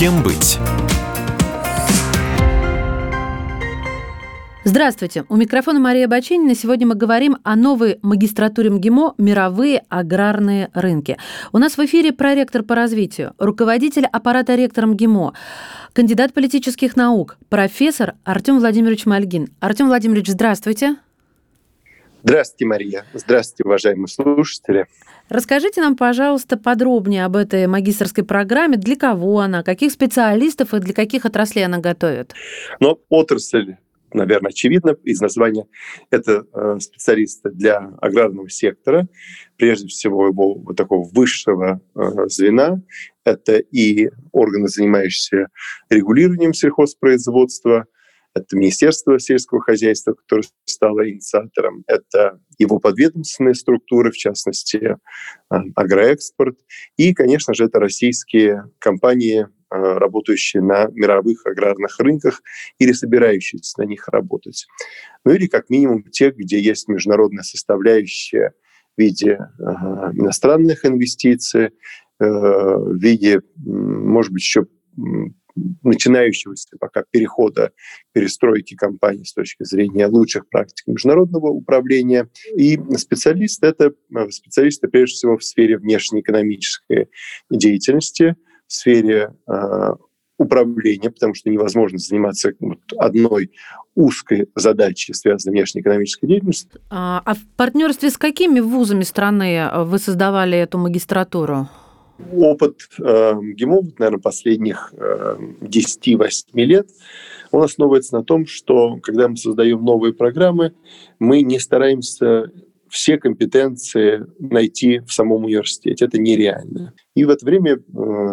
Кем быть? Здравствуйте. У микрофона Мария Баченина. Сегодня мы говорим о новой магистратуре МГИМО «Мировые аграрные рынки». У нас в эфире проректор по развитию, руководитель аппарата ректора МГИМО, кандидат политических наук, профессор Артем Владимирович Мальгин. Артем Владимирович, здравствуйте. Здравствуйте, Мария. Здравствуйте, уважаемые слушатели. Расскажите нам, пожалуйста, подробнее об этой магистрской программе, для кого она, каких специалистов и для каких отраслей она готовит. Но отрасль наверное, очевидно из названия, это э, специалисты для аграрного сектора, прежде всего его вот такого высшего э, звена. Это и органы, занимающиеся регулированием сельхозпроизводства, это Министерство сельского хозяйства, которое стало инициатором, это его подведомственные структуры, в частности, э, агроэкспорт, и, конечно же, это российские компании, э, работающие на мировых аграрных рынках или собирающиеся на них работать. Ну или как минимум те, где есть международная составляющая в виде э, иностранных инвестиций, в виде, может быть, еще начинающегося пока перехода, перестройки компании с точки зрения лучших практик международного управления. И специалисты — это э, специалисты прежде всего в сфере внешнеэкономической деятельности, в сфере э, управления, потому что невозможно заниматься одной узкой задачей, связанной внешнеэкономической деятельностью. А, а в партнерстве с какими вузами страны вы создавали эту магистратуру? Опыт э, ГИМО, наверное, последних э, 10-8 лет, он основывается на том, что когда мы создаем новые программы, мы не стараемся все компетенции найти в самом университете. Это нереально. И в это время э,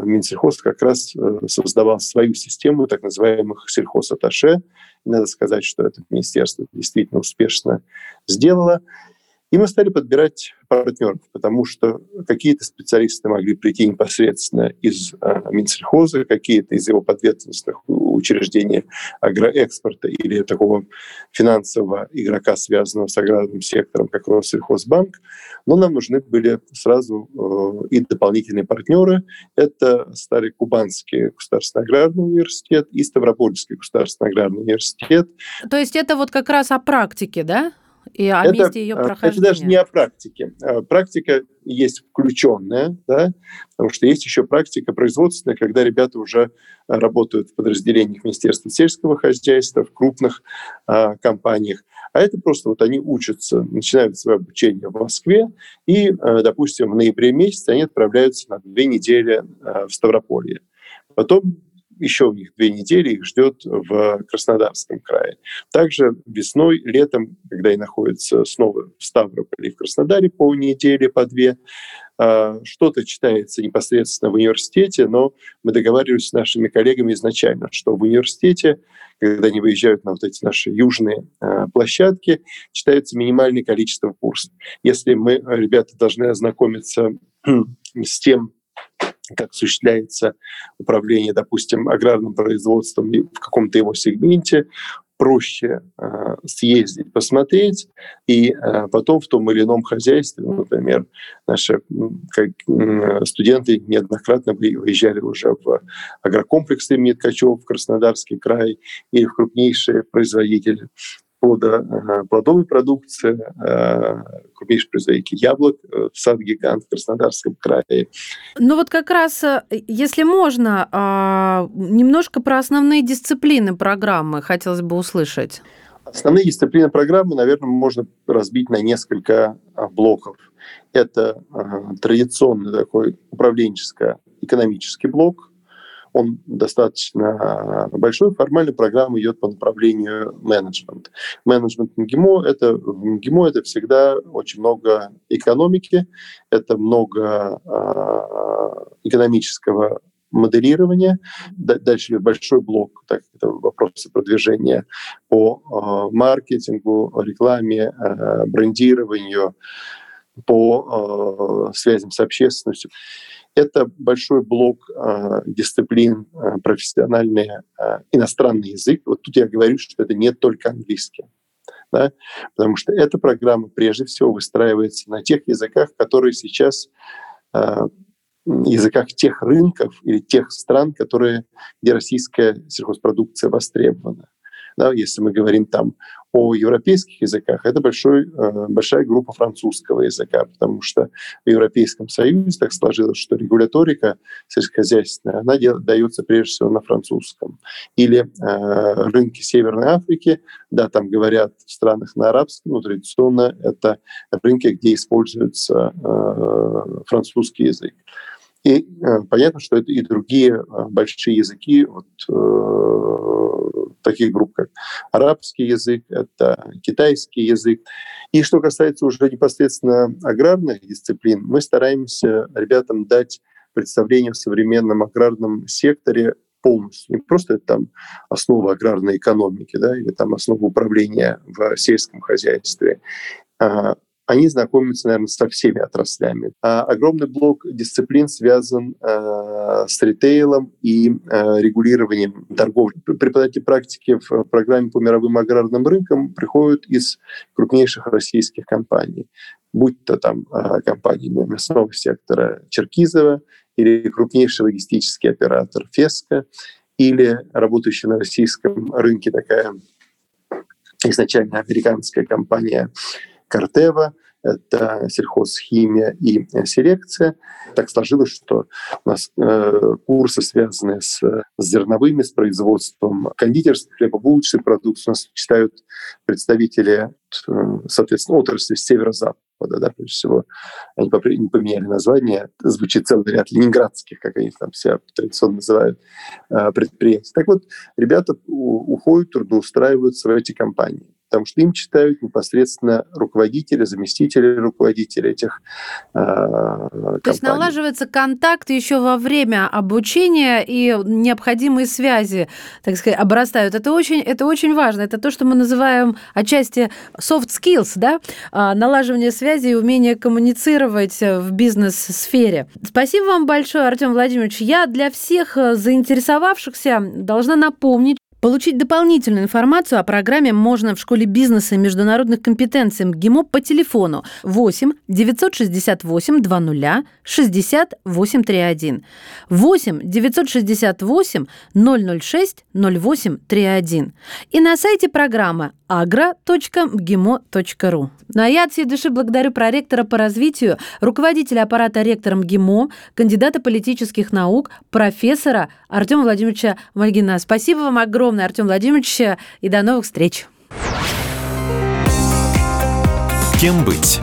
Минсельхоз как раз э, создавал свою систему так называемых сельхозаташе. Надо сказать, что это министерство действительно успешно сделало. И мы стали подбирать партнеров, потому что какие-то специалисты могли прийти непосредственно из э, Минсельхоза, какие-то из его подветственных учреждений агроэкспорта или такого финансового игрока, связанного с аграрным сектором, как Россельхозбанк. Но нам нужны были сразу э, и дополнительные партнеры. Это Старый Кубанский государственный аграрный университет и Ставропольский государственный аграрный университет. То есть это вот как раз о практике, да? И о это, месте ее прохождения. Это даже не о практике. А, практика есть включенная, да, потому что есть еще практика производственная, когда ребята уже работают в подразделениях Министерства сельского хозяйства, в крупных а, компаниях. А это просто вот они учатся, начинают свое обучение в Москве, и, а, допустим, в ноябре месяце они отправляются на две недели а, в Ставрополье. Потом еще у них две недели их ждет в Краснодарском крае. Также весной, летом, когда они находятся снова в Ставрополе и в Краснодаре по неделе, по две, а, что-то читается непосредственно в университете, но мы договаривались с нашими коллегами изначально, что в университете, когда они выезжают на вот эти наши южные а, площадки, читается минимальное количество курсов. Если мы, ребята, должны ознакомиться с тем, как осуществляется управление, допустим, аграрным производством в каком-то его сегменте, проще э, съездить, посмотреть, и э, потом в том или ином хозяйстве, например, наши студенты неоднократно выезжали уже в агрокомплексы имени в Краснодарский край или в крупнейшие производители плода, плодовой продукции, крупнейший производитель яблок, э, сад-гигант в Краснодарском крае. Ну вот как раз, э, если можно, а, немножко про основные дисциплины программы хотелось бы услышать. Основные дисциплины программы, наверное, можно разбить на несколько а, блоков. Это традиционный такой управленческо-экономический блок, он достаточно большой. Формально программа идет по направлению менеджмент. Менеджмент МГИМО — это, МГИМО это всегда очень много экономики, это много э, экономического моделирования. Дальше большой блок, так, это вопросы продвижения по э, маркетингу, рекламе, э, брендированию, по э, связям с общественностью. Это большой блок э, дисциплин э, профессиональный э, иностранный язык. Вот тут я говорю, что это не только английский. Да? Потому что эта программа прежде всего выстраивается на тех языках, которые сейчас э, языках тех рынков или тех стран, которые, где российская сельхозпродукция востребована. Да, если мы говорим там о европейских языках, это большой, э, большая группа французского языка, потому что в Европейском Союзе так сложилось, что регуляторика сельскохозяйственная, она дается прежде всего на французском. Или э, рынки Северной Африки, да, там говорят в странах на арабском, но традиционно это рынки, где используется э, французский язык. И э, понятно, что это и другие э, большие языки вот, э, таких групп, как арабский язык, это китайский язык. И что касается уже непосредственно аграрных дисциплин, мы стараемся ребятам дать представление в современном аграрном секторе полностью. Не просто там основа аграрной экономики да, или там основа управления в сельском хозяйстве, а они знакомятся, наверное, со всеми отраслями. А огромный блок дисциплин связан э, с ритейлом и э, регулированием торговли. Преподаватели практики в программе по мировым аграрным рынкам приходят из крупнейших российских компаний будь то там э, компании мясного сектора Черкизова или крупнейший логистический оператор Феска, или работающая на российском рынке такая изначально американская компания Картева, это сельхозхимия и селекция. Так сложилось, что у нас э, курсы, связанные с, зерновыми, с производством кондитерской, хлебобулочной продукции, у нас читают представители, э, соответственно, отрасли с северо-запада да, прежде всего, они не поменяли название, звучит целый ряд ленинградских, как они там себя традиционно называют, э, предприятий. Так вот, ребята уходят, трудоустраиваются в эти компании потому что им читают непосредственно руководители, заместители руководителей этих э, компаний. То есть налаживается контакт еще во время обучения и необходимые связи, так сказать, обрастают. Это очень, это очень важно. Это то, что мы называем отчасти soft skills, да? А, налаживание связи и умение коммуницировать в бизнес-сфере. Спасибо вам большое, Артем Владимирович. Я для всех заинтересовавшихся должна напомнить, Получить дополнительную информацию о программе можно в школе бизнеса и международных компетенций МГИМО по телефону 8 968 20 60 831 8 968 006 0831 и на сайте программы agro.mgimo.ru. Ну а я от всей души благодарю проректора по развитию, руководителя аппарата ректора МГИМО, кандидата политических наук, профессора Артема Владимировича Мальгина. Спасибо вам огромное, Артем Владимирович, и до новых встреч. Кем быть?